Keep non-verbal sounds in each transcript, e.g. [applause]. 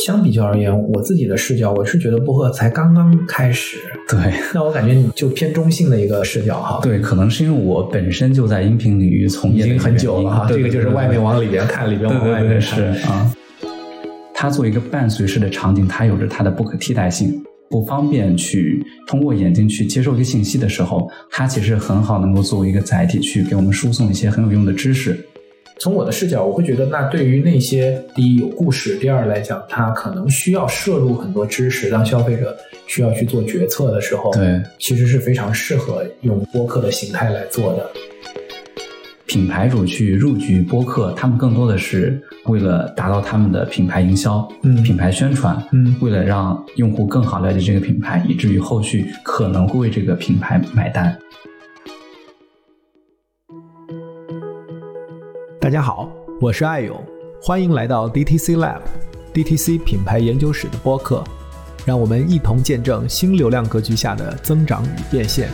相比较而言，我自己的视角，我是觉得薄荷才刚刚开始。[laughs] 对，[laughs] 那我感觉你就偏中性的一个视角哈。对，可能是因为我本身就在音频领域从业已经很久了哈。这个就是外面往里边看，里边往外面看。是啊，它作为一个伴随式的场景，它有着它的不可替代性。不方便去通过眼睛去接受一个信息的时候，它其实很好能够作为一个载体去给我们输送一些很有用的知识。从我的视角，我会觉得，那对于那些第一有故事，第二来讲，它可能需要摄入很多知识，让消费者需要去做决策的时候，对，其实是非常适合用播客的形态来做的。品牌主去入局播客，他们更多的是为了达到他们的品牌营销、嗯，品牌宣传，嗯，为了让用户更好了解这个品牌，以至于后续可能会为这个品牌买单。大家好，我是艾勇，欢迎来到 DTC Lab，DTC 品牌研究室的播客，让我们一同见证新流量格局下的增长与变现。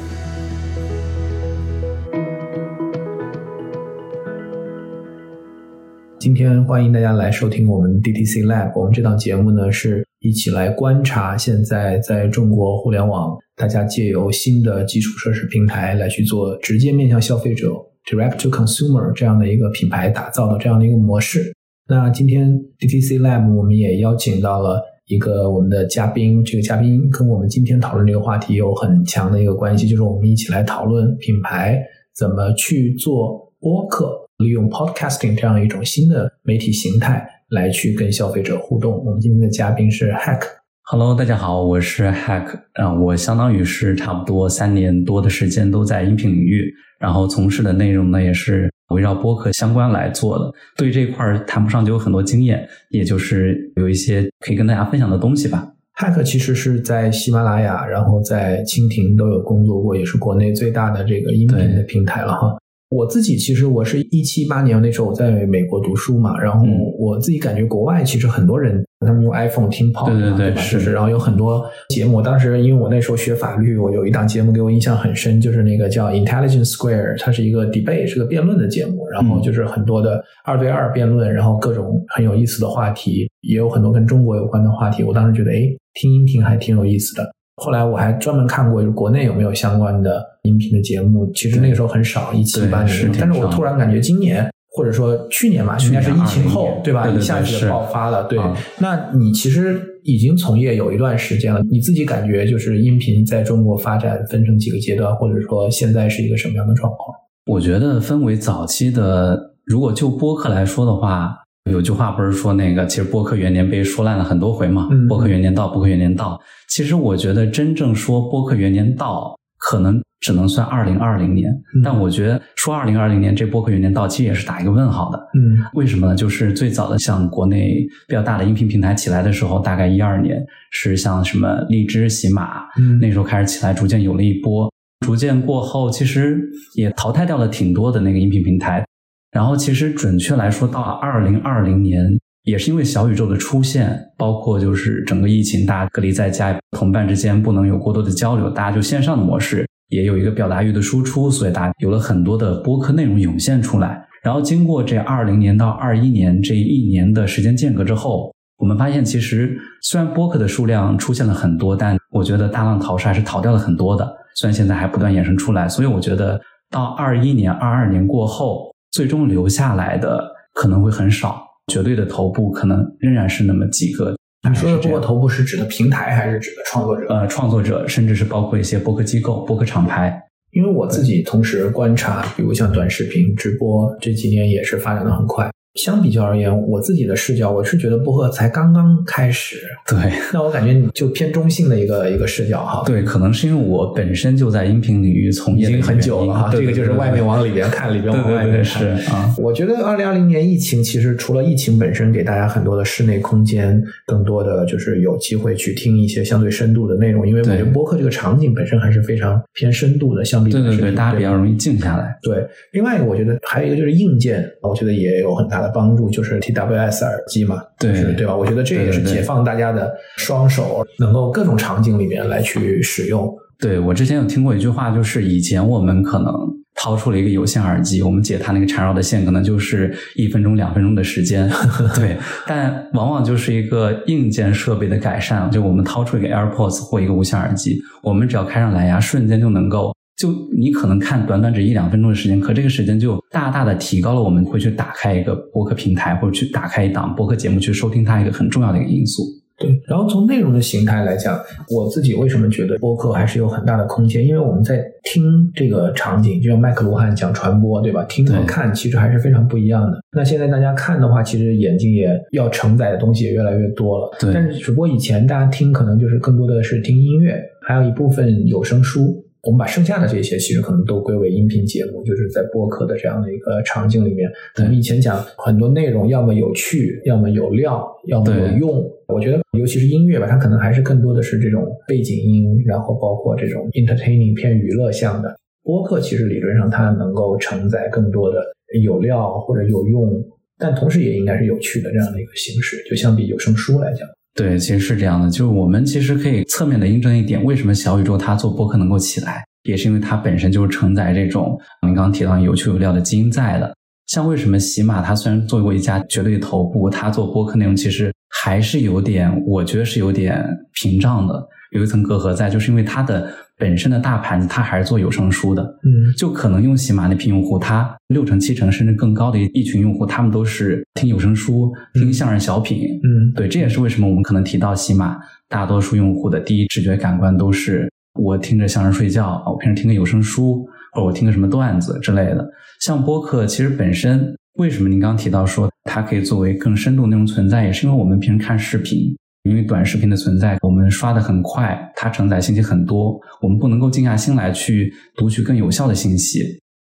今天欢迎大家来收听我们 DTC Lab，我们这档节目呢是一起来观察现在在中国互联网，大家借由新的基础设施平台来去做直接面向消费者。Direct to consumer 这样的一个品牌打造的这样的一个模式。那今天 DTC Lab 我们也邀请到了一个我们的嘉宾，这个嘉宾跟我们今天讨论这个话题有很强的一个关系，就是我们一起来讨论品牌怎么去做播客，利用 Podcasting 这样一种新的媒体形态来去跟消费者互动。我们今天的嘉宾是 Hack。Hello，大家好，我是 Hack。啊，我相当于是差不多三年多的时间都在音频领域。然后从事的内容呢，也是围绕播客相关来做的。对这一块谈不上就有很多经验，也就是有一些可以跟大家分享的东西吧。Hack 其实是在喜马拉雅，然后在蜻蜓都有工作过，也是国内最大的这个音频的平台了哈。我自己其实我是一七八年那时候我在美国读书嘛，然后我自己感觉国外其实很多人他们用 iPhone 听 Pod，对对对，是。然后有很多节目，当时因为我那时候学法律，我有一档节目给我印象很深，就是那个叫 Intelligence Square，它是一个 debate，是个辩论的节目，然后就是很多的二对二辩论，然后各种很有意思的话题，也有很多跟中国有关的话题。我当时觉得，哎，听音频还挺有意思的。后来我还专门看过，就国内有没有相关的音频的节目。其实那个时候很少，一七八年。但是我突然感觉今年或者说去年吧，应该是疫情后，对吧？一下子爆发了。对，那你其实已经从业有一段时间了，你自己感觉就是音频在中国发展分成几个阶段，或者说现在是一个什么样的状况？我觉得分为早期的，如果就播客来说的话。有句话不是说那个，其实播客元年被说烂了很多回嘛。播客元年到，播客元年到。其实我觉得真正说播客元年到，可能只能算二零二零年。但我觉得说二零二零年这播客元年到，期也是打一个问号的。嗯，为什么呢？就是最早的像国内比较大的音频平台起来的时候，大概一二年是像什么荔枝、喜马，那时候开始起来，逐渐有了一波。逐渐过后，其实也淘汰掉了挺多的那个音频平台。然后，其实准确来说，到二零二零年，也是因为小宇宙的出现，包括就是整个疫情，大家隔离在家，同伴之间不能有过多的交流，大家就线上的模式，也有一个表达欲的输出，所以大家有了很多的播客内容涌现出来。然后，经过这二零年到二一年这一年的时间间隔之后，我们发现，其实虽然播客的数量出现了很多，但我觉得大浪淘沙还是逃掉了很多的。虽然现在还不断衍生出来，所以我觉得到二一年、二二年过后。最终留下来的可能会很少，绝对的头部可能仍然是那么几个。你说的播客头部是指的平台，还是指的创作者？呃，创作者，甚至是包括一些播客机构、播客厂牌。因为我自己同时观察，比如像短视频直播这几年也是发展的很快。相比较而言，我自己的视角，我是觉得播客才刚刚开始。[laughs] 对，那我感觉你就偏中性的一个一个视角哈。对，可能是因为我本身就在音频领域从业已经很久了哈。这个就是外面往里边看，里边往外面是啊。我觉得二零二零年疫情其实除了疫情本身给大家很多的室内空间，更多的就是有机会去听一些相对深度的内容，因为我觉得播客这个场景本身还是非常偏深度的，相比对对对，大家比较容易静下来。对，另外一个我觉得还有一个就是硬件，我觉得也有很大的。帮助就是 TWS 耳机嘛，对对吧？我觉得这也是解放大家的双手，能够各种场景里面来去使用。对我之前有听过一句话，就是以前我们可能掏出了一个有线耳机，我们解它那个缠绕的线，可能就是一分钟、两分钟的时间。[laughs] 对，但往往就是一个硬件设备的改善，就我们掏出一个 AirPods 或一个无线耳机，我们只要开上蓝牙，瞬间就能够，就你可能看短短只一两分钟的时间，可这个时间就大大的提高了我们会去打开一个播客平台或者去打开一档播客节目去收听它一个很重要的一个因素。对，然后从内容的形态来讲，我自己为什么觉得播客还是有很大的空间？因为我们在听这个场景，就像麦克罗汉讲传播，对吧？听和看其实还是非常不一样的。那现在大家看的话，其实眼睛也要承载的东西也越来越多了。对，但是只不过以前大家听可能就是更多的是听音乐，还有一部分有声书。我们把剩下的这些其实可能都归为音频节目，就是在播客的这样的一个场景里面。我们以前讲很多内容，要么有趣，要么有料，要么有用。我觉得，尤其是音乐吧，它可能还是更多的是这种背景音，然后包括这种 entertaining 偏娱乐向的。播客其实理论上它能够承载更多的有料或者有用，但同时也应该是有趣的这样的一个形式。就相比有声书来讲。对，其实是这样的，就是我们其实可以侧面的印证一点，为什么小宇宙它做播客能够起来，也是因为它本身就是承载这种您刚刚提到有趣有料的基因在的。像为什么喜马它虽然做过一家绝对头部，它做播客内容其实还是有点，我觉得是有点屏障的，有一层隔阂在，就是因为它的。本身的大盘子，它还是做有声书的，嗯，就可能用喜马那批用户，他六成七成甚至更高的一群用户，他们都是听有声书、听相声小品，嗯，对，这也是为什么我们可能提到喜马，大多数用户的第一直觉感官都是我听着相声睡觉，我平时听个有声书，或者我听个什么段子之类的。像播客，其实本身为什么您刚提到说它可以作为更深度内容存在，也是因为我们平时看视频。因为短视频的存在，我们刷的很快，它承载信息很多，我们不能够静下心来去读取更有效的信息。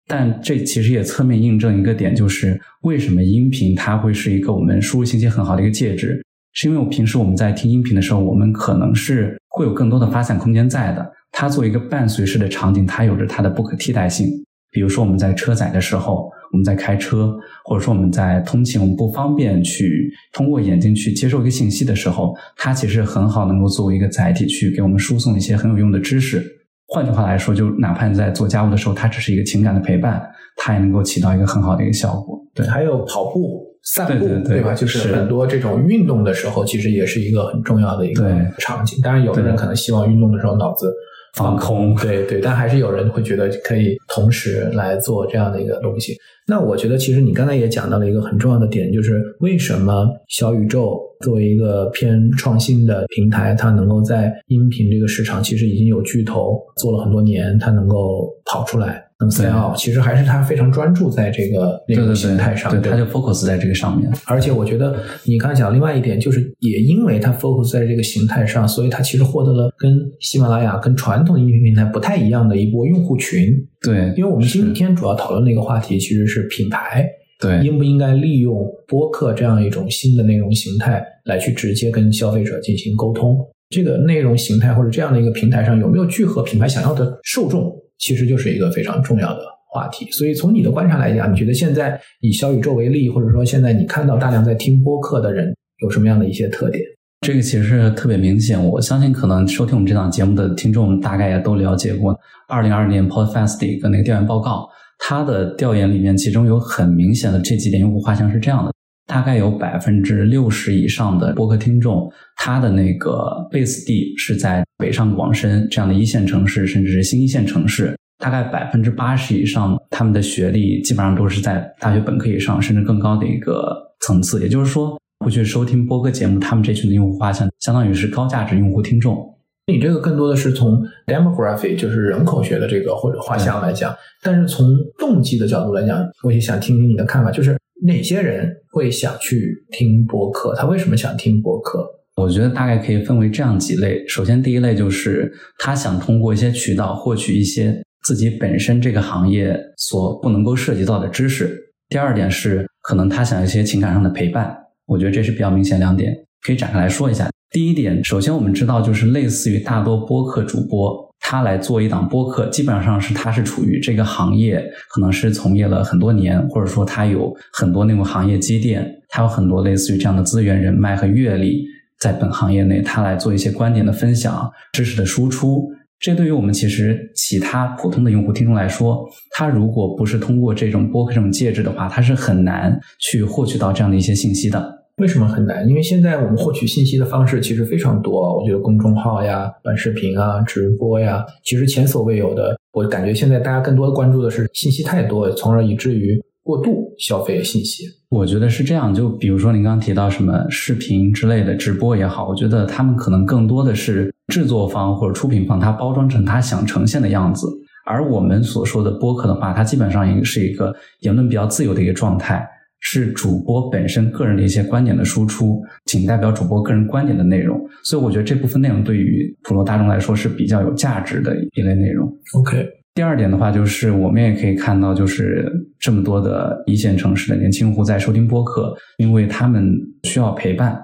但这其实也侧面印证一个点，就是为什么音频它会是一个我们输入信息很好的一个介质，是因为我平时我们在听音频的时候，我们可能是会有更多的发散空间在的。它作为一个伴随式的场景，它有着它的不可替代性。比如说我们在车载的时候。我们在开车，或者说我们在通勤，我们不方便去通过眼睛去接受一个信息的时候，它其实很好能够作为一个载体去给我们输送一些很有用的知识。换句话来说，就哪怕你在做家务的时候，它只是一个情感的陪伴，它也能够起到一个很好的一个效果。对，还有跑步、散步，对吧？就是很多这种运动的时候，其实也是一个很重要的一个场景。当然，有的人可能希望运动的时候脑子。放空，对对，但还是有人会觉得可以同时来做这样的一个东西。那我觉得，其实你刚才也讲到了一个很重要的点，就是为什么小宇宙作为一个偏创新的平台，它能够在音频这个市场其实已经有巨头做了很多年，它能够跑出来。C L 其实还是他非常专注在这个内容形态上，对，他就 focus 在这个上面。而且我觉得你刚才讲另外一点，就是也因为他 focus 在这个形态上，所以他其实获得了跟喜马拉雅、跟传统音频平台不太一样的一波用户群。对，因为我们今天主要讨论的一个话题其实是品牌，对，应不应该利用播客这样一种新的内容形态来去直接跟消费者进行沟通？这个内容形态或者这样的一个平台上有没有聚合品牌想要的受众？其实就是一个非常重要的话题，所以从你的观察来讲，你觉得现在以小宇宙为例，或者说现在你看到大量在听播客的人有什么样的一些特点？这个其实特别明显，我相信可能收听我们这档节目的听众大概也都了解过，二零二二年 Podfest 的一个那个调研报告，它的调研里面其中有很明显的这几点用户画像是这样的。大概有百分之六十以上的播客听众，他的那个 base 地是在北上广深这样的一线城市，甚至是新一线城市。大概百分之八十以上，他们的学历基本上都是在大学本科以上，甚至更高的一个层次。也就是说，会去收听播客节目，他们这群的用户画像，相当于是高价值用户听众。你这个更多的是从 demography，就是人口学的这个或者画像来讲，但是从动机的角度来讲，我也想听听你的看法，就是。哪些人会想去听播客？他为什么想听播客？我觉得大概可以分为这样几类。首先，第一类就是他想通过一些渠道获取一些自己本身这个行业所不能够涉及到的知识。第二点是，可能他想一些情感上的陪伴。我觉得这是比较明显两点，可以展开来说一下。第一点，首先我们知道，就是类似于大多播客主播。他来做一档播客，基本上是他是处于这个行业，可能是从业了很多年，或者说他有很多那种行业积淀，他有很多类似于这样的资源、人脉和阅历，在本行业内，他来做一些观点的分享、知识的输出，这对于我们其实其他普通的用户听众来说，他如果不是通过这种播客这种介质的话，他是很难去获取到这样的一些信息的。为什么很难？因为现在我们获取信息的方式其实非常多，我觉得公众号呀、短视频啊、直播呀，其实前所未有的。我感觉现在大家更多的关注的是信息太多，从而以至于过度消费信息。我觉得是这样，就比如说您刚刚提到什么视频之类的直播也好，我觉得他们可能更多的是制作方或者出品方，他包装成他想呈现的样子。而我们所说的播客的话，它基本上也是一个言论比较自由的一个状态。是主播本身个人的一些观点的输出，仅代表主播个人观点的内容，所以我觉得这部分内容对于普罗大众来说是比较有价值的一类内容。OK，第二点的话，就是我们也可以看到，就是这么多的一线城市的年轻用户在收听播客，因为他们需要陪伴。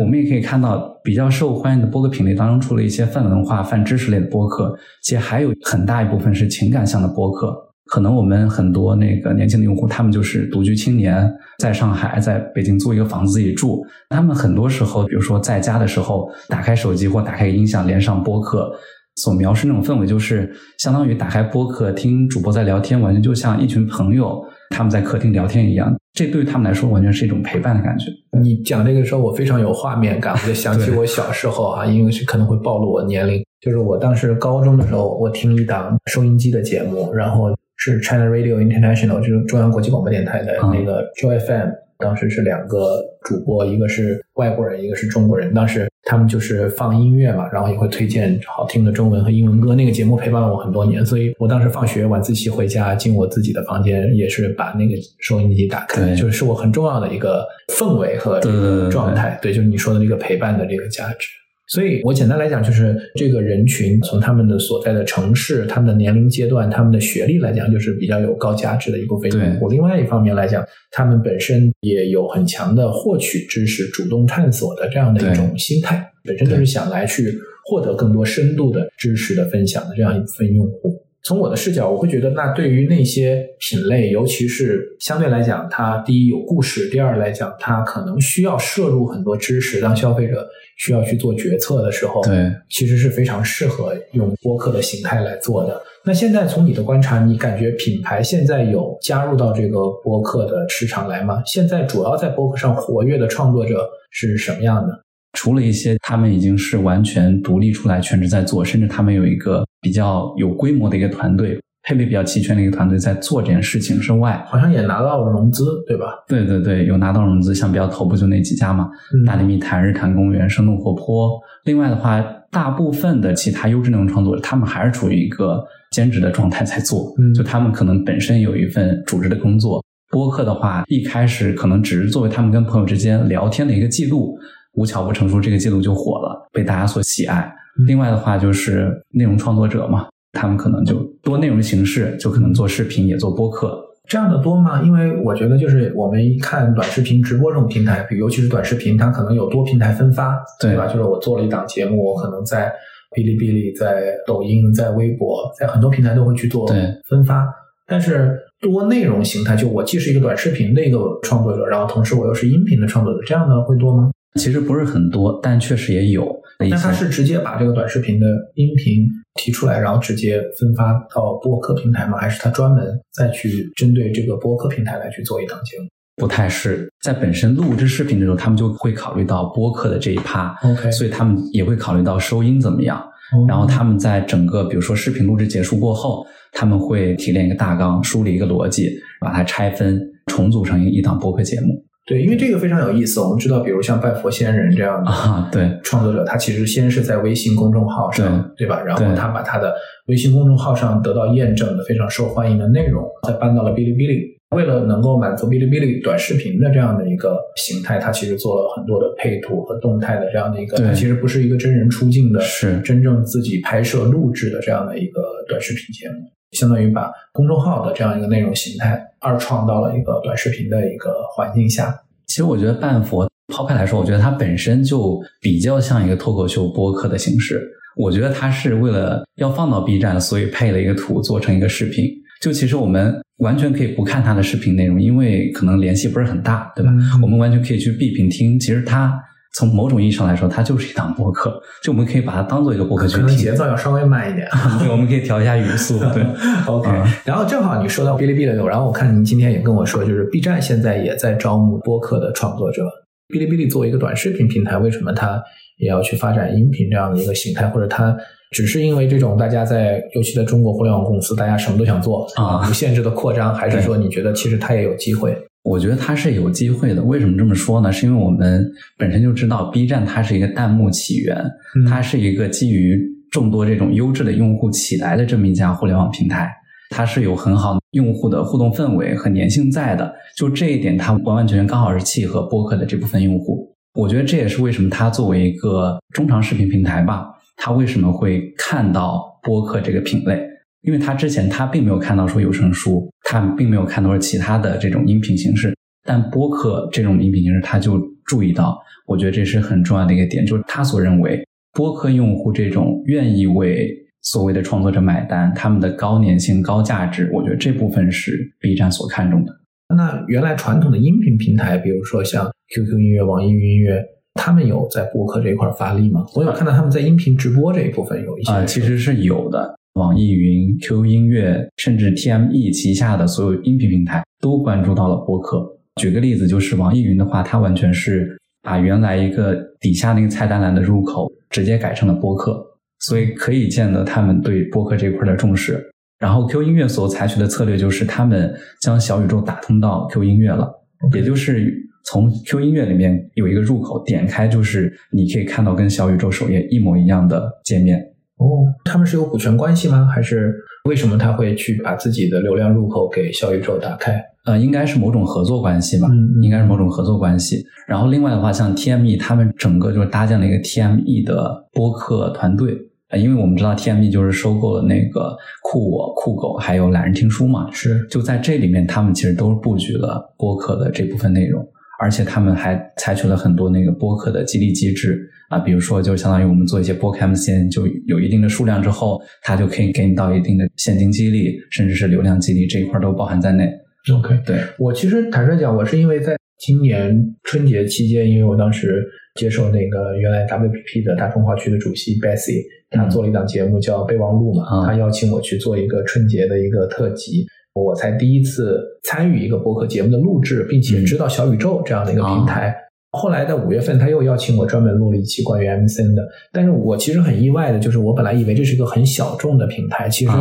我们也可以看到，比较受欢迎的播客品类当中，除了一些泛文化、泛知识类的播客，其实还有很大一部分是情感向的播客。可能我们很多那个年轻的用户，他们就是独居青年，在上海、在北京租一个房子自己住。他们很多时候，比如说在家的时候，打开手机或打开音响，连上播客，所描述那种氛围，就是相当于打开播客听主播在聊天，完全就像一群朋友他们在客厅聊天一样。这对于他们来说，完全是一种陪伴的感觉。你讲这个时候，我非常有画面感，我就想起我小时候啊，因为是可能会暴露我年龄，就是我当时高中的时候，我听一档收音机的节目，然后。是 China Radio International，就是中央国际广播电台的那个 Joy FM，当时是两个主播，一个是外国人，一个是中国人。当时他们就是放音乐嘛，然后也会推荐好听的中文和英文歌。那个节目陪伴了我很多年，所以我当时放学晚自习回家，进我自己的房间，也是把那个收音机打开，就是我很重要的一个氛围和这个状态。对，就是你说的那个陪伴的这个价值。所以，我简单来讲，就是这个人群从他们的所在的城市、他们的年龄阶段、他们的学历来讲，就是比较有高价值的一部分用户。另外一方面来讲，他们本身也有很强的获取知识、主动探索的这样的一种心态，本身就是想来去获得更多深度的知识的分享的这样一部分用户。从我的视角，我会觉得，那对于那些品类，尤其是相对来讲，它第一有故事，第二来讲，它可能需要摄入很多知识，让消费者。需要去做决策的时候，对，其实是非常适合用播客的形态来做的。那现在从你的观察，你感觉品牌现在有加入到这个播客的市场来吗？现在主要在播客上活跃的创作者是什么样的？除了一些他们已经是完全独立出来全职在做，甚至他们有一个比较有规模的一个团队。配备比较齐全的一个团队在做这件事情之外，好像也拿到了融资，对吧？对对对，有拿到融资，像比较头部就那几家嘛，大内密谈、日坛公园、生动活泼。另外的话，大部分的其他优质内容创作者，他们还是处于一个兼职的状态在做，就他们可能本身有一份组织的工作。播客的话，一开始可能只是作为他们跟朋友之间聊天的一个记录，无巧不成书，这个记录就火了，被大家所喜爱。另外的话，就是内容创作者嘛。他们可能就多内容形式，就可能做视频，也做播客，这样的多吗？因为我觉得，就是我们一看短视频直播这种平台，比尤其是短视频，它可能有多平台分发，对吧？就是我做了一档节目，我可能在哔哩哔哩、在抖音、在微博，在很多平台都会去做分发。但是多内容形态，就我既是一个短视频的一个创作者，然后同时我又是音频的创作者，这样的会多吗？其实不是很多，但确实也有。那他是直接把这个短视频的音频提出来，然后直接分发到播客平台吗？还是他专门再去针对这个播客平台来去做一档节目？不太是在本身录制视频的时候，他们就会考虑到播客的这一趴，OK，所以他们也会考虑到收音怎么样。然后他们在整个比如说视频录制结束过后，他们会提炼一个大纲，梳理一个逻辑，把它拆分重组成一档播客节目。对，因为这个非常有意思。我们知道，比如像拜佛仙人这样的啊，对创作者，他其实先是在微信公众号上，对吧？然后他把他的微信公众号上得到验证的非常受欢迎的内容，再搬到了哔哩哔哩。为了能够满足哔哩哔哩短视频的这样的一个形态，他其实做了很多的配图和动态的这样的一个，它其实不是一个真人出镜的，是真正自己拍摄录制的这样的一个短视频节目。相当于把公众号的这样一个内容形态二创到了一个短视频的一个环境下。其实我觉得半佛抛开来说，我觉得它本身就比较像一个脱口秀播客的形式。我觉得它是为了要放到 B 站，所以配了一个图做成一个视频。就其实我们完全可以不看它的视频内容，因为可能联系不是很大，对吧？我们完全可以去闭屏听。其实它从某种意义上来说，它就是一档播客，就我们可以把它当做一个播客去听。节奏要稍微慢一点，[laughs] 对，我们可以调一下语速。对，[laughs] OK。然后正好你说到哔哩哔哩，然后我看您今天也跟我说，就是 B 站现在也在招募播客的创作者。哔哩哔哩作为一个短视频平台，为什么它也要去发展音频这样的一个形态？或者它只是因为这种大家在，尤其在中国互联网公司，大家什么都想做啊，无限制的扩张，还是说你觉得其实它也有机会？我觉得它是有机会的。为什么这么说呢？是因为我们本身就知道，B 站它是一个弹幕起源，它是一个基于众多这种优质的用户起来的这么一家互联网平台，它是有很好用户的互动氛围和粘性在的。就这一点，它完完全全刚好是契合播客的这部分用户。我觉得这也是为什么它作为一个中长视频平台吧，它为什么会看到播客这个品类。因为他之前他并没有看到说有声书，他并没有看到说其他的这种音频形式，但播客这种音频形式他就注意到，我觉得这是很重要的一个点，就是他所认为播客用户这种愿意为所谓的创作者买单，他们的高粘性、高价值，我觉得这部分是 B 站所看重的。那原来传统的音频平台，比如说像 QQ 音乐、网易云音乐，他们有在播客这一块发力吗？我有看到他们在音频直播这一部分有一些啊，其实是有的。网易云、QQ 音乐，甚至 TME 旗下的所有音频平台都关注到了播客。举个例子，就是网易云的话，它完全是把原来一个底下那个菜单栏的入口直接改成了播客，所以可以见得他们对播客这块的重视。然后 QQ 音乐所采取的策略就是，他们将小宇宙打通到 QQ 音乐了，也就是从 QQ 音乐里面有一个入口，点开就是你可以看到跟小宇宙首页一模一样的界面。哦，他们是有股权关系吗？还是为什么他会去把自己的流量入口给小宇宙打开？呃，应该是某种合作关系吧，嗯应该是某种合作关系。然后另外的话，像 TME 他们整个就是搭建了一个 TME 的播客团队，呃，因为我们知道 TME 就是收购了那个酷我、酷狗还有懒人听书嘛，是就在这里面，他们其实都是布局了播客的这部分内容，而且他们还采取了很多那个播客的激励机制。啊，比如说，就相当于我们做一些播客 MCN，就有一定的数量之后，它就可以给你到一定的现金激励，甚至是流量激励这一块都包含在内。OK，对。我其实坦率讲，我是因为在今年春节期间，因为我当时接受那个原来 WPP 的大中华区的主席 Bessie，他做了一档节目叫备忘录嘛，他邀请我去做一个春节的一个特辑，我才第一次参与一个播客节目的录制，并且知道小宇宙这样的一个平台。后来在五月份，他又邀请我专门录了一期关于 MCN 的。但是我其实很意外的，就是我本来以为这是一个很小众的平台，其实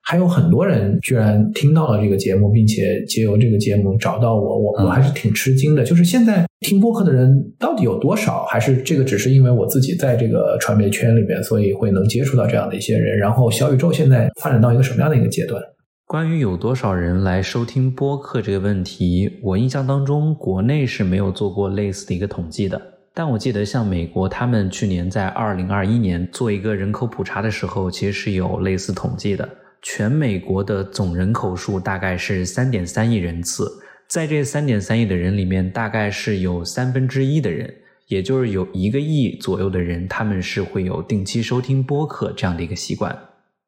还有很多人居然听到了这个节目，并且借由这个节目找到我，我我还是挺吃惊的。就是现在听播客的人到底有多少？还是这个只是因为我自己在这个传媒圈里边，所以会能接触到这样的一些人？然后小宇宙现在发展到一个什么样的一个阶段？关于有多少人来收听播客这个问题，我印象当中国内是没有做过类似的一个统计的。但我记得像美国，他们去年在二零二一年做一个人口普查的时候，其实是有类似统计的。全美国的总人口数大概是三点三亿人次，在这三点三亿的人里面，大概是有三分之一的人，也就是有一个亿左右的人，他们是会有定期收听播客这样的一个习惯。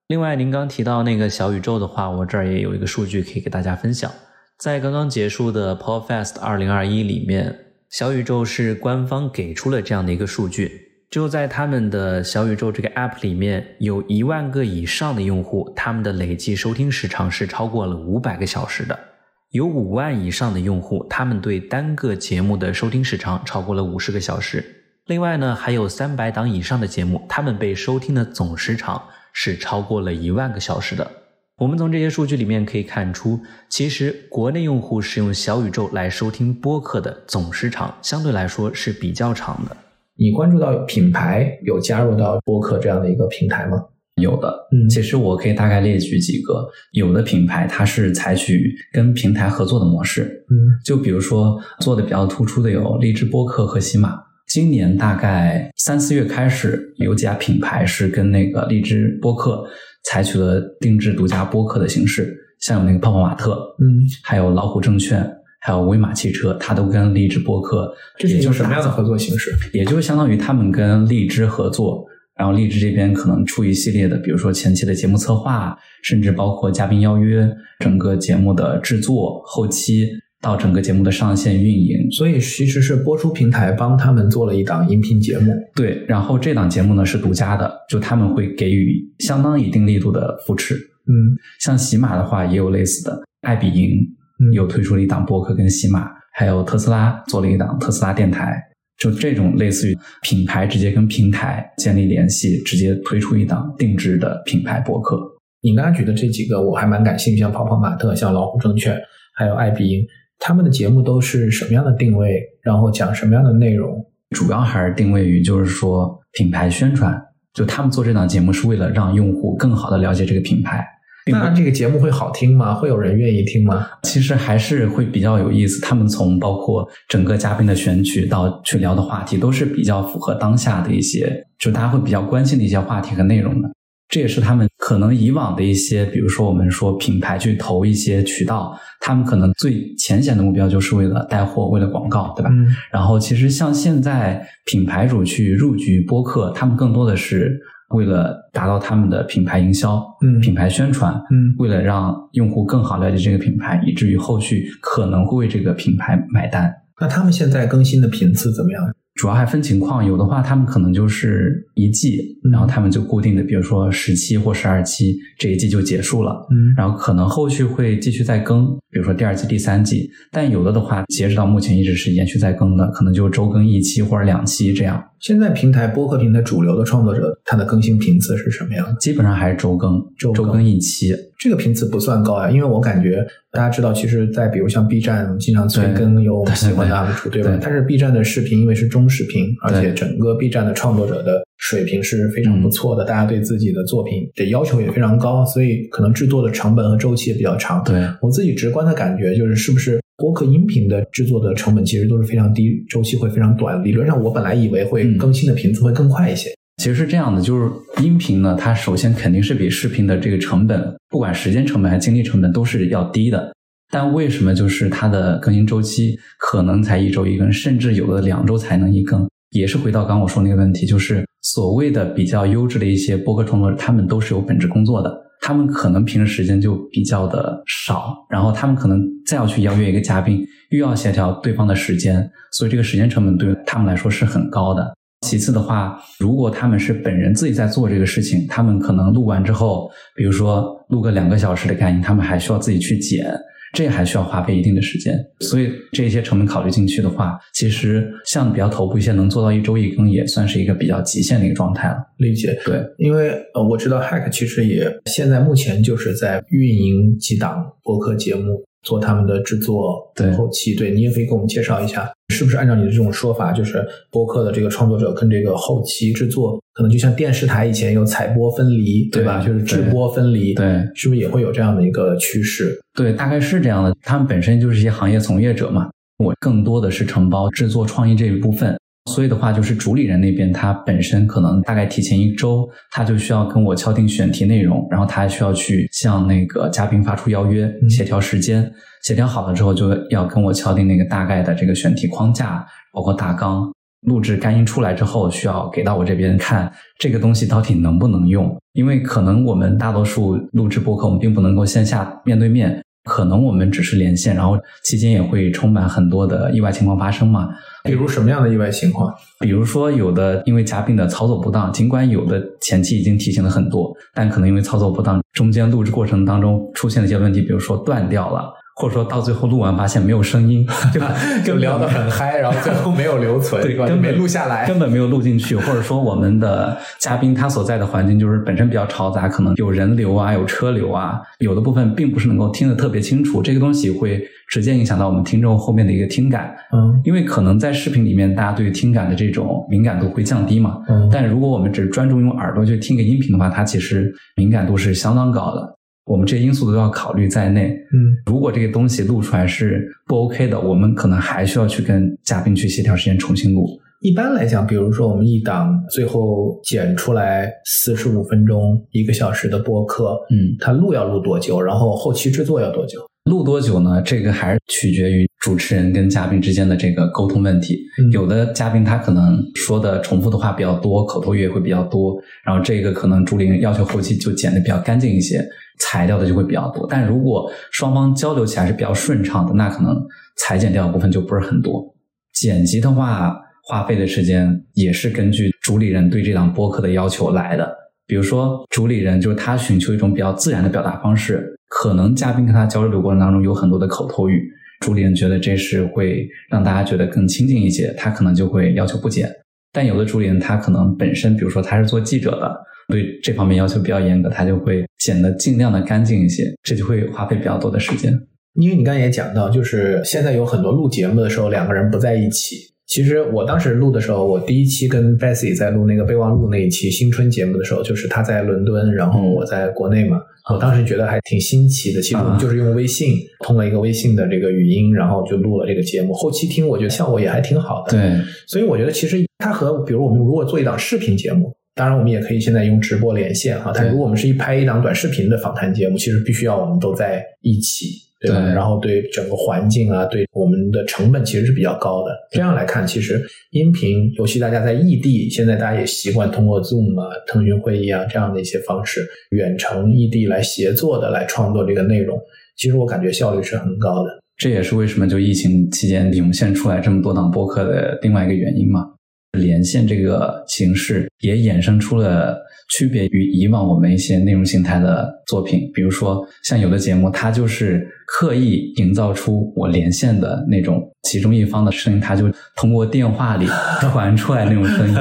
另外，您刚提到那个小宇宙的话，我这儿也有一个数据可以给大家分享。在刚刚结束的 Podfest 二零二一里面，小宇宙是官方给出了这样的一个数据：就在他们的小宇宙这个 App 里面，有一万个以上的用户，他们的累计收听时长是超过了五百个小时的；有五万以上的用户，他们对单个节目的收听时长超过了五十个小时。另外呢，还有三百档以上的节目，他们被收听的总时长。是超过了一万个小时的。我们从这些数据里面可以看出，其实国内用户使用小宇宙来收听播客的总时长相对来说是比较长的。你关注到品牌有加入到播客这样的一个平台吗？有的，嗯，其实我可以大概列举几个。有的品牌它是采取跟平台合作的模式，嗯，就比如说做的比较突出的有荔枝播客和喜马。今年大概三四月开始，有几家品牌是跟那个荔枝播客采取了定制独家播客的形式，像有那个泡泡玛特，嗯，还有老虎证券，还有威马汽车，它都跟荔枝播客，这是一个什么样的合作形式？也就是相当于他们跟荔枝合作，然后荔枝这边可能出一系列的，比如说前期的节目策划，甚至包括嘉宾邀约，整个节目的制作、后期。到整个节目的上线运营。所以其实是播出平台帮他们做了一档音频节目。对，然后这档节目呢是独家的，就他们会给予相当一定力度的扶持。嗯，像喜马的话也有类似的，爱彼迎有推出了一档播客跟喜马，还有特斯拉做了一档特斯拉电台。就这种类似于品牌直接跟平台建立联系，直接推出一档定制的品牌播客。你刚才举的这几个我还蛮感兴趣，像跑跑马特、像老虎证券，还有爱彼迎，他们的节目都是什么样的定位？然后讲什么样的内容？主要还是定位于就是说品牌宣传。就他们做这档节目是为了让用户更好的了解这个品牌。那这个节目会好听吗？会有人愿意听吗？其实还是会比较有意思。他们从包括整个嘉宾的选取到去聊的话题，都是比较符合当下的一些，就大家会比较关心的一些话题和内容的。这也是他们可能以往的一些，比如说我们说品牌去投一些渠道，他们可能最浅显的目标就是为了带货，为了广告，对吧？然后其实像现在品牌主去入局播客，他们更多的是。为了达到他们的品牌营销、嗯，品牌宣传，嗯，为了让用户更好了解这个品牌，以至于后续可能会为这个品牌买单。那他们现在更新的频次怎么样？主要还分情况，有的话他们可能就是一季，然后他们就固定的，比如说十期或十二期，这一季就结束了，嗯，然后可能后续会继续再更，比如说第二季、第三季，但有的的话，截止到目前一直是延续在更的，可能就周更一期或者两期这样。现在平台播客平台主流的创作者，他的更新频次是什么样？基本上还是周更，周更一期。这个频次不算高呀，因为我感觉大家知道，其实，在比如像 B 站，经常催更有喜欢的 UP 主，对吧？但是 B 站的视频因为是中视频，而且整个 B 站的创作者的水平是非常不错的，大家对自己的作品的要求也非常高，所以可能制作的成本和周期也比较长。对我自己直观的感觉就是，是不是？播客音频的制作的成本其实都是非常低，周期会非常短。理论上，我本来以为会更新的频次会更快一些。其实是这样的，就是音频呢，它首先肯定是比视频的这个成本，不管时间成本还是精力成本都是要低的。但为什么就是它的更新周期可能才一周一更，甚至有的两周才能一更？也是回到刚我说那个问题，就是所谓的比较优质的一些播客创作者，他们都是有本职工作的。他们可能平时时间就比较的少，然后他们可能再要去邀约一个嘉宾，又要协调对方的时间，所以这个时间成本对他们来说是很高的。其次的话，如果他们是本人自己在做这个事情，他们可能录完之后，比如说录个两个小时的概念，他们还需要自己去剪。这还需要花费一定的时间，所以这些成本考虑进去的话，其实像比较头部一些能做到一周一更，也算是一个比较极限的一个状态了。理解，对，因为呃，我知道 Hack 其实也现在目前就是在运营几档播客节目。做他们的制作、后期，对你也可以给我们介绍一下，是不是按照你的这种说法，就是播客的这个创作者跟这个后期制作，可能就像电视台以前有采播分离，对吧？就是制播分离，对，是不是也会有这样的一个趋势？对，大概是这样的。他们本身就是一些行业从业者嘛，我更多的是承包制作创意这一部分。所以的话，就是主理人那边，他本身可能大概提前一周，他就需要跟我敲定选题内容，然后他还需要去向那个嘉宾发出邀约，协调时间，协调好了之后，就要跟我敲定那个大概的这个选题框架，包括大纲。录制干音出来之后，需要给到我这边看这个东西到底能不能用，因为可能我们大多数录制播客，我们并不能够线下面对面，可能我们只是连线，然后期间也会充满很多的意外情况发生嘛。比如什么样的意外情况？比如说有的因为嘉宾的操作不当，尽管有的前期已经提醒了很多，但可能因为操作不当，中间录制过程当中出现了一些问题，比如说断掉了。或者说到最后录完发现没有声音，[laughs] 对吧？就聊得很嗨，然后最后没有留存，对吧？根本没录下来，根本没有录进去。或者说我们的嘉宾他所在的环境就是本身比较嘈杂，可能有人流啊，有车流啊，有的部分并不是能够听得特别清楚。这个东西会直接影响到我们听众后面的一个听感。嗯，因为可能在视频里面，大家对于听感的这种敏感度会降低嘛。嗯，但如果我们只专注用耳朵去听个音频的话，它其实敏感度是相当高的。我们这些因素都要考虑在内。嗯，如果这个东西录出来是不 OK 的，我们可能还需要去跟嘉宾去协调时间重新录。一般来讲，比如说我们一档最后剪出来四十五分钟、一个小时的播客，嗯，它录要录多久？然后后期制作要多久？录多久呢？这个还是取决于主持人跟嘉宾之间的这个沟通问题。有的嘉宾他可能说的重复的话比较多，口头语也会比较多，然后这个可能主理人要求后期就剪的比较干净一些。裁掉的就会比较多，但如果双方交流起来是比较顺畅的，那可能裁剪掉的部分就不是很多。剪辑的话，花费的时间也是根据主理人对这档播客的要求来的。比如说，主理人就是他寻求一种比较自然的表达方式，可能嘉宾跟他交流的过程当中有很多的口头语，主理觉得这是会让大家觉得更亲近一些，他可能就会要求不剪。但有的主理他可能本身，比如说他是做记者的，对这方面要求比较严格，他就会剪得尽量的干净一些，这就会花费比较多的时间。因为你刚才也讲到，就是现在有很多录节目的时候，两个人不在一起。其实我当时录的时候，我第一期跟 Bessy 在录那个备忘录那一期新春节目的时候，就是他在伦敦，然后我在国内嘛。我当时觉得还挺新奇的。其实我们就是用微信通了一个微信的这个语音，然后就录了这个节目。后期听，我觉得效果也还挺好的。对，所以我觉得其实它和比如我们如果做一档视频节目，当然我们也可以现在用直播连线哈。但如果我们是一拍一档短视频的访谈节目，其实必须要我们都在一起。对吧？然后对整个环境啊，对我们的成本其实是比较高的。这样来看，其实音频，尤其大家在异地，现在大家也习惯通过 Zoom 啊、腾讯会议啊这样的一些方式，远程异地来协作的来创作这个内容，其实我感觉效率是很高的。这也是为什么就疫情期间涌现出来这么多档播客的另外一个原因嘛。连线这个形式也衍生出了区别于以往我们一些内容形态的作品，比如说像有的节目，它就是刻意营造出我连线的那种其中一方的声音，它就通过电话里 [laughs] 传出来那种声音。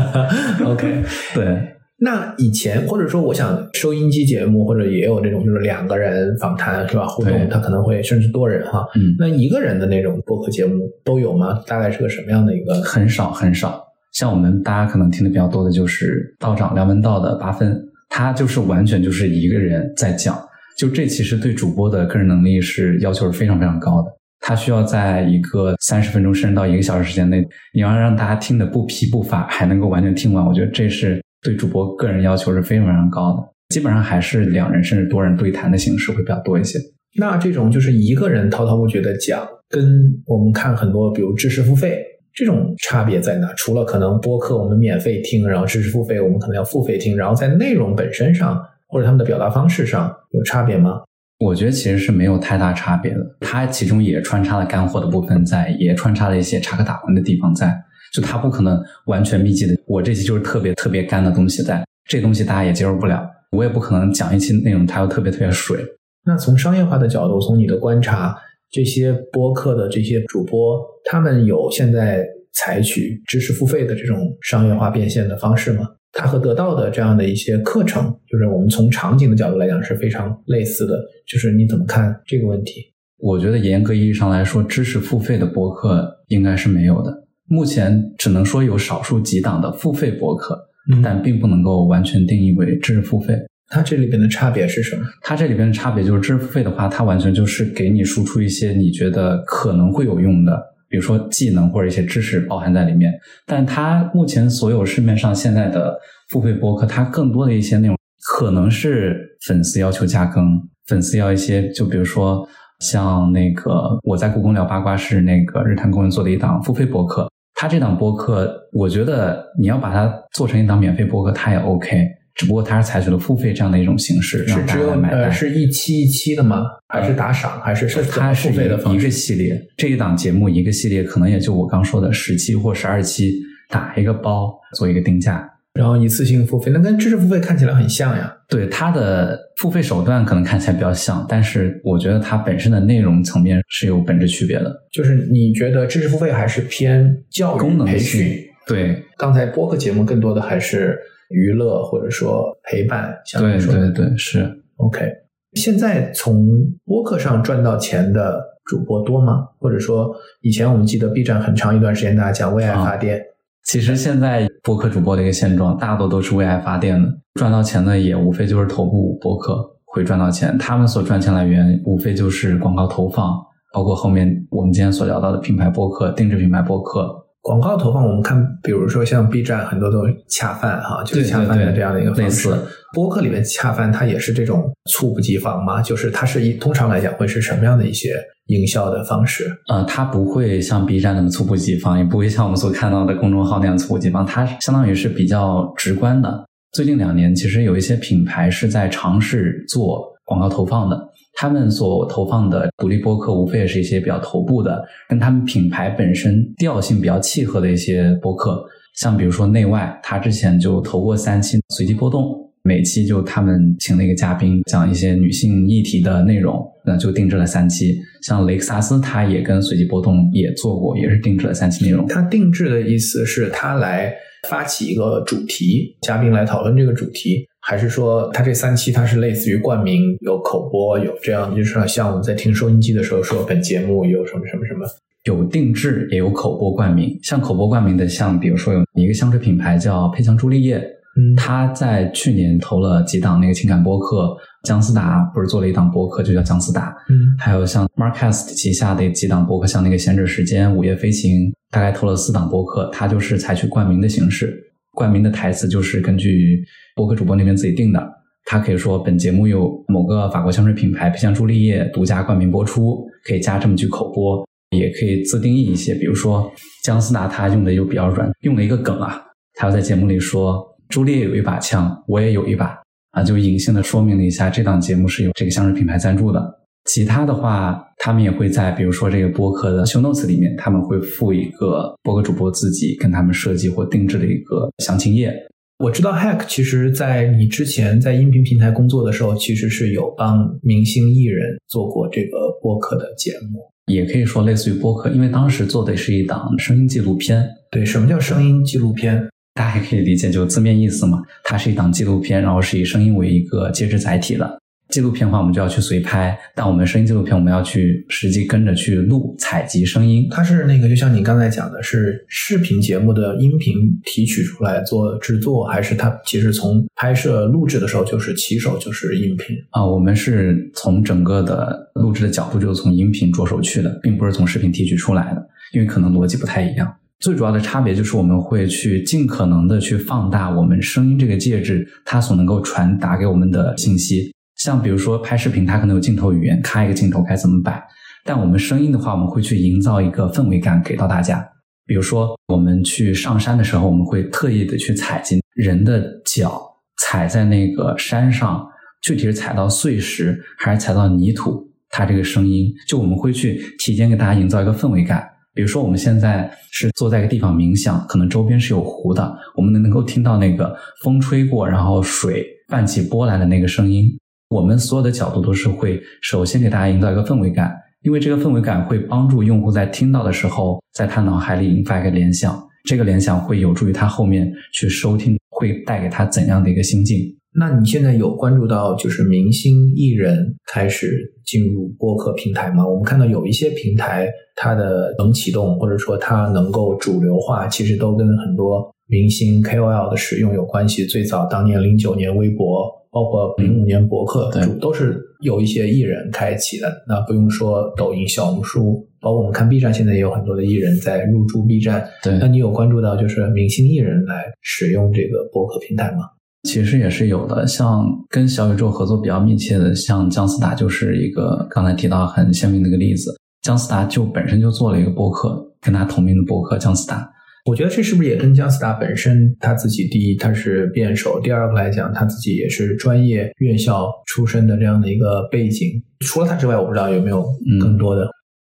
OK，[laughs] 对。那以前或者说我想收音机节目，或者也有这种就是两个人访谈是吧？互动，他可能会甚至多人哈。嗯。那一个人的那种播客节目都有吗？大概是个什么样的一个？很少很少。像我们大家可能听的比较多的就是道长梁文道的八分，他就是完全就是一个人在讲，就这其实对主播的个人能力是要求是非常非常高的。他需要在一个三十分钟甚至到一个小时时间内，你要让大家听的不疲不乏，还能够完全听完，我觉得这是对主播个人要求是非常非常高的。基本上还是两人甚至多人对谈的形式会比较多一些。那这种就是一个人滔滔不绝的讲，跟我们看很多比如知识付费。这种差别在哪？除了可能播客我们免费听，然后知识付费我们可能要付费听，然后在内容本身上或者他们的表达方式上有差别吗？我觉得其实是没有太大差别的。它其中也穿插了干货的部分在，也穿插了一些插科打诨的地方在。就它不可能完全密集的，我这期就是特别特别干的东西在，这东西大家也接受不了。我也不可能讲一期内容它又特别特别水。那从商业化的角度，从你的观察。这些播客的这些主播，他们有现在采取知识付费的这种商业化变现的方式吗？它和得到的这样的一些课程，就是我们从场景的角度来讲是非常类似的。就是你怎么看这个问题？我觉得严格意义上来说，知识付费的播客应该是没有的。目前只能说有少数几档的付费播客，但并不能够完全定义为知识付费。它这里边的差别是什么？它这里边的差别就是知识付费的话，它完全就是给你输出一些你觉得可能会有用的，比如说技能或者一些知识包含在里面。但它目前所有市面上现在的付费播客，它更多的一些内容可能是粉丝要求加更，粉丝要一些，就比如说像那个我在故宫聊八卦是那个日坛公园做的一档付费播客，他这档播客，我觉得你要把它做成一档免费播客，它也 OK。只不过它是采取了付费这样的一种形式，是只有呃是一期一期的吗？还是打赏？还是是它是付费的一个系列？这一档节目一个系列可能也就我刚说的十期或十二期，打一个包做一个定价，然后一次性付费，那跟知识付费看起来很像呀。对它的付费手段可能看起来比较像，但是我觉得它本身的内容层面是有本质区别的。就是你觉得知识付费还是偏教育培训？对，刚才播客节目更多的还是。娱乐或者说陪伴，相对对对，是 OK。现在从播客上赚到钱的主播多吗？或者说，以前我们记得 B 站很长一段时间大家讲为爱发电，其实现在播客主播的一个现状，大多都是为爱发电的。赚到钱的也无非就是头部播客会赚到钱，他们所赚钱来源无非就是广告投放，包括后面我们今天所聊到的品牌播客、定制品牌播客。广告投放，我们看，比如说像 B 站，很多都恰饭哈，就是恰饭的这样的一个方式。播客里面恰饭，它也是这种猝不及防吗，就是它是一通常来讲会是什么样的一些营销的方式？呃，它不会像 B 站那么猝不及防，也不会像我们所看到的公众号那样猝不及防，它相当于是比较直观的。最近两年，其实有一些品牌是在尝试做广告投放的。他们所投放的独立播客，无非也是一些比较头部的，跟他们品牌本身调性比较契合的一些播客。像比如说内外，他之前就投过三期随机波动，每期就他们请了一个嘉宾讲一些女性议题的内容，那就定制了三期。像雷克萨斯，他也跟随机波动也做过，也是定制了三期内容。他定制的意思是他来发起一个主题，嘉宾来讨论这个主题。还是说，它这三期它是类似于冠名，有口播，有这样，就是像我们在听收音机的时候说，本节目有什么什么什么，有定制，也有口播冠名。像口播冠名的，像比如说有一个香水品牌叫佩强朱丽叶，嗯，他在去年投了几档那个情感播客，姜思达不是做了一档播客就叫姜思达，嗯，还有像 Marcast 旗下的几档播客，像那个闲着时间、午夜飞行，大概投了四档播客，他就是采取冠名的形式。冠名的台词就是根据播客主播那边自己定的，他可以说本节目由某个法国香水品牌培香朱丽叶独家冠名播出，可以加这么句口播，也可以自定义一些，比如说姜思达他用的又比较软，用了一个梗啊，他要在节目里说朱丽叶有一把枪，我也有一把啊，就隐性的说明了一下这档节目是由这个香水品牌赞助的。其他的话，他们也会在比如说这个播客的 show notes 里面，他们会附一个播客主播自己跟他们设计或定制的一个详情页。我知道 Hack 其实在你之前在音频平台工作的时候，其实是有帮明星艺人做过这个播客的节目，也可以说类似于播客，因为当时做的是一档声音纪录片。对，什么叫声音纪录片？大家也可以理解就字面意思嘛，它是一档纪录片，然后是以声音为一个介质载体的。纪录片的话，我们就要去随拍；但我们声音纪录片，我们要去实际跟着去录、采集声音。它是那个，就像你刚才讲的，是视频节目的音频提取出来做制作，还是它其实从拍摄录制的时候就是起手就是音频啊？我们是从整个的录制的角度就是从音频着手去的，并不是从视频提取出来的，因为可能逻辑不太一样。最主要的差别就是我们会去尽可能的去放大我们声音这个介质它所能够传达给我们的信息。像比如说拍视频，它可能有镜头语言，开一个镜头该怎么摆。但我们声音的话，我们会去营造一个氛围感给到大家。比如说我们去上山的时候，我们会特意的去踩进人的脚，踩在那个山上，具体是踩到碎石还是踩到泥土，它这个声音就我们会去提前给大家营造一个氛围感。比如说我们现在是坐在一个地方冥想，可能周边是有湖的，我们能能够听到那个风吹过，然后水泛起波澜的那个声音。我们所有的角度都是会首先给大家营造一个氛围感，因为这个氛围感会帮助用户在听到的时候，在他脑海里引发一个联想，这个联想会有助于他后面去收听，会带给他怎样的一个心境？那你现在有关注到就是明星艺人开始进入播客平台吗？我们看到有一些平台，它的能启动或者说它能够主流化，其实都跟很多明星 KOL 的使用有关系。最早当年零九年微博。包括零五年博客主都是有一些艺人开启的，那不用说抖音、小红书，包括我们看 B 站，现在也有很多的艺人在入驻 B 站。对，那你有关注到就是明星艺人来使用这个博客平台吗？其实也是有的，像跟小宇宙合作比较密切的，像姜思达就是一个刚才提到很鲜明的一个例子。姜思达就本身就做了一个博客，跟他同名的博客姜思达。我觉得这是不是也跟姜思达本身他自己，第一他是辩手，第二个来讲他自己也是专业院校出身的这样的一个背景。除了他之外，我不知道有没有更多的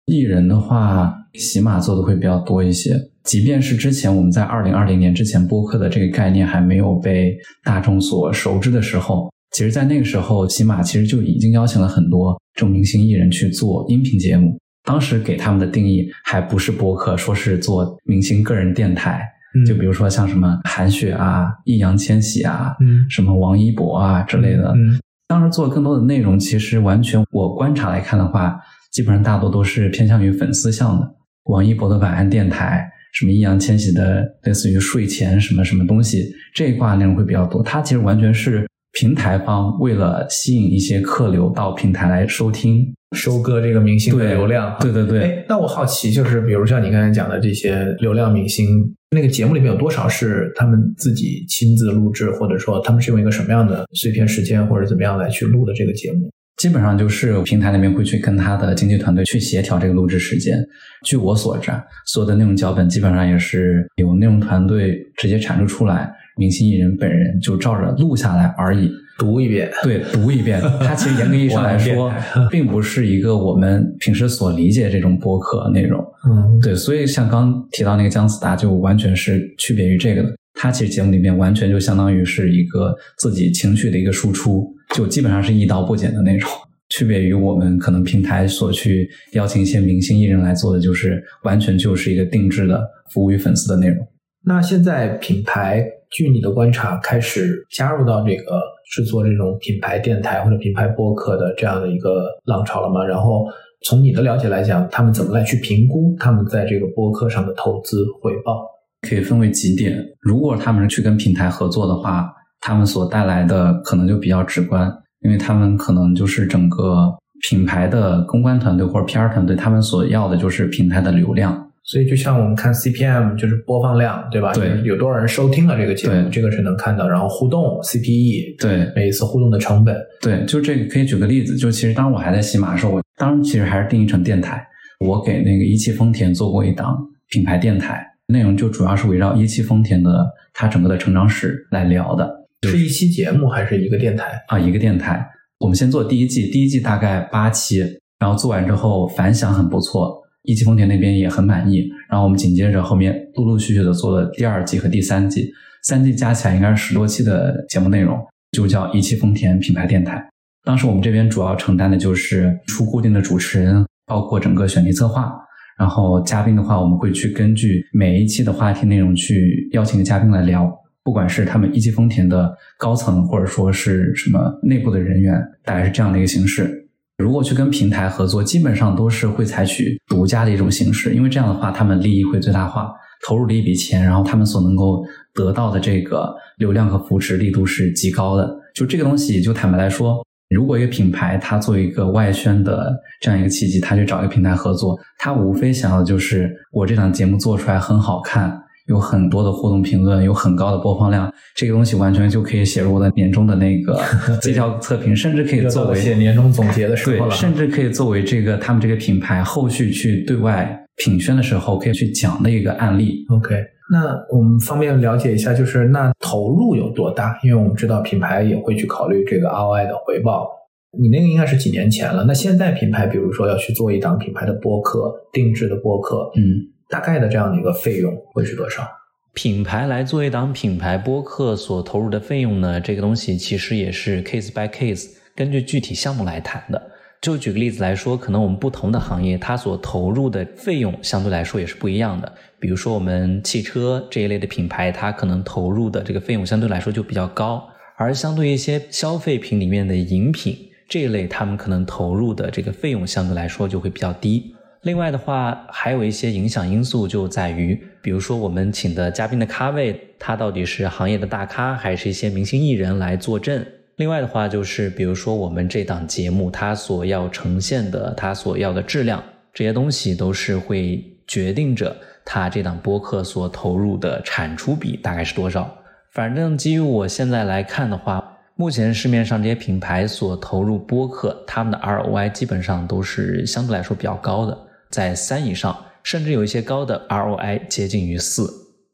艺人的话，喜马做的会比较多一些。即便是之前我们在二零二零年之前播客的这个概念还没有被大众所熟知的时候，其实，在那个时候，喜马其实就已经邀请了很多这种明星艺人去做音频节目。当时给他们的定义还不是播客，说是做明星个人电台，就比如说像什么韩雪啊、易烊千玺啊、嗯什么王一博啊之类的。嗯当时做更多的内容，其实完全我观察来看的话，基本上大多都是偏向于粉丝向的。王一博的晚安电台，什么易烊千玺的类似于睡前什么什么东西这一挂内容会比较多。它其实完全是平台方为了吸引一些客流到平台来收听。收割这个明星的流量，对对对。哎，那我好奇，就是比如像你刚才讲的这些流量明星，那个节目里面有多少是他们自己亲自录制，或者说他们是用一个什么样的碎片时间或者怎么样来去录的这个节目？基本上就是平台那边会去跟他的经纪团队去协调这个录制时间。据我所知，所有的内容脚本基本上也是由内容团队直接产出出来，明星艺人本人就照着录下来而已。读一遍，对，读一遍。[laughs] 它其实严格意义上来说，并不是一个我们平时所理解这种播客内容。嗯，对，所以像刚提到那个姜思达，就完全是区别于这个的。他其实节目里面完全就相当于是一个自己情绪的一个输出，就基本上是一刀不剪的那种。区别于我们可能平台所去邀请一些明星艺人来做的，就是完全就是一个定制的服务于粉丝的内容。那现在品牌，据你的观察，开始加入到这个制作这种品牌电台或者品牌播客的这样的一个浪潮了吗？然后从你的了解来讲，他们怎么来去评估他们在这个播客上的投资回报？可以分为几点。如果他们去跟品牌合作的话，他们所带来的可能就比较直观。因为他们可能就是整个品牌的公关团队或者 PR 团队，他们所要的就是平台的流量。所以就像我们看 CPM，就是播放量，对吧？对，有多少人收听了这个节目，这个是能看到。然后互动 CPE，对，每一次互动的成本，对，就这个可以举个例子，就其实当我还在喜马的时候，我当时其实还是定义成电台。我给那个一汽丰田做过一档品牌电台，内容就主要是围绕一汽丰田的它整个的成长史来聊的。是一期节目还是一个电台啊？一个电台。我们先做第一季，第一季大概八期，然后做完之后反响很不错，一汽丰田那边也很满意。然后我们紧接着后面陆陆续续的做了第二季和第三季，三季加起来应该是十多期的节目内容，就叫一汽丰田品牌电台。当时我们这边主要承担的就是出固定的主持人，包括整个选题策划，然后嘉宾的话，我们会去根据每一期的话题内容去邀请嘉宾来聊。不管是他们一汽丰田的高层，或者说是什么内部的人员，大概是这样的一个形式。如果去跟平台合作，基本上都是会采取独家的一种形式，因为这样的话，他们利益会最大化，投入了一笔钱，然后他们所能够得到的这个流量和扶持力度是极高的。就这个东西，就坦白来说，如果一个品牌它做一个外宣的这样一个契机，他去找一个平台合作，他无非想要的就是我这档节目做出来很好看。有很多的互动评论，有很高的播放量，这个东西完全就可以写入我的年终的那个 [laughs] 绩效测评，甚至可以作为写年终总结的时候对，甚至可以作为这个他们这个品牌后续去对外品宣的时候可以去讲的一个案例。OK，那我们方便了解一下，就是那投入有多大？因为我们知道品牌也会去考虑这个 ROI 的回报。你那个应该是几年前了。那现在品牌，比如说要去做一档品牌的播客，定制的播客，嗯。大概的这样的一个费用会是多少？品牌来做一档品牌播客所投入的费用呢？这个东西其实也是 case by case，根据具体项目来谈的。就举个例子来说，可能我们不同的行业，它所投入的费用相对来说也是不一样的。比如说我们汽车这一类的品牌，它可能投入的这个费用相对来说就比较高，而相对一些消费品里面的饮品这一类，他们可能投入的这个费用相对来说就会比较低。另外的话，还有一些影响因素就在于，比如说我们请的嘉宾的咖位，他到底是行业的大咖，还是一些明星艺人来坐镇？另外的话，就是比如说我们这档节目，它所要呈现的，它所要的质量，这些东西都是会决定着它这档播客所投入的产出比大概是多少。反正基于我现在来看的话，目前市面上这些品牌所投入播客，他们的 ROI 基本上都是相对来说比较高的。在三以上，甚至有一些高的 ROI 接近于四。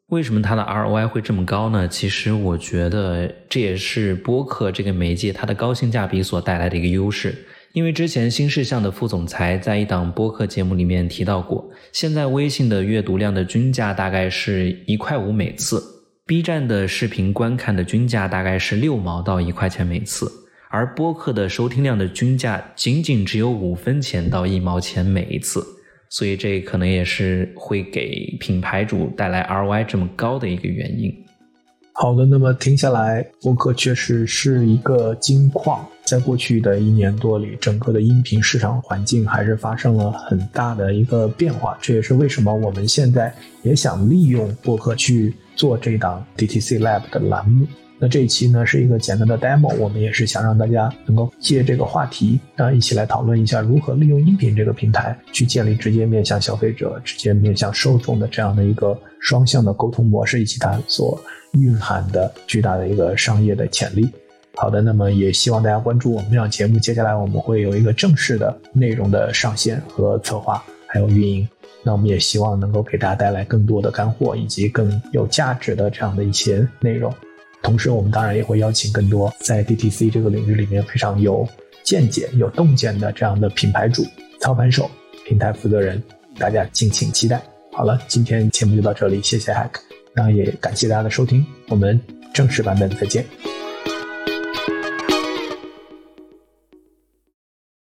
为什么它的 ROI 会这么高呢？其实我觉得这也是播客这个媒介它的高性价比所带来的一个优势。因为之前新事项的副总裁在一档播客节目里面提到过，现在微信的阅读量的均价大概是一块五每次，B 站的视频观看的均价大概是六毛到一块钱每次，而播客的收听量的均价仅仅只有五分钱到一毛钱每一次。所以这可能也是会给品牌主带来 ROI 这么高的一个原因。好的，那么听下来，播客确实是一个金矿，在过去的一年多里，整个的音频市场环境还是发生了很大的一个变化。这也是为什么我们现在也想利用播客去做这档 DTC Lab 的栏目。那这一期呢是一个简单的 demo，我们也是想让大家能够借这个话题，啊，一起来讨论一下如何利用音频这个平台去建立直接面向消费者、直接面向受众的这样的一个双向的沟通模式，以及它所蕴含的巨大的一个商业的潜力。好的，那么也希望大家关注我们这档节目，接下来我们会有一个正式的内容的上线和策划，还有运营。那我们也希望能够给大家带来更多的干货，以及更有价值的这样的一些内容。同时，我们当然也会邀请更多在 DTC 这个领域里面非常有见解、有洞见的这样的品牌主、操盘手、平台负责人，大家敬请期待。好了，今天节目就到这里，谢谢 Hack，那也感谢大家的收听，我们正式版本再见。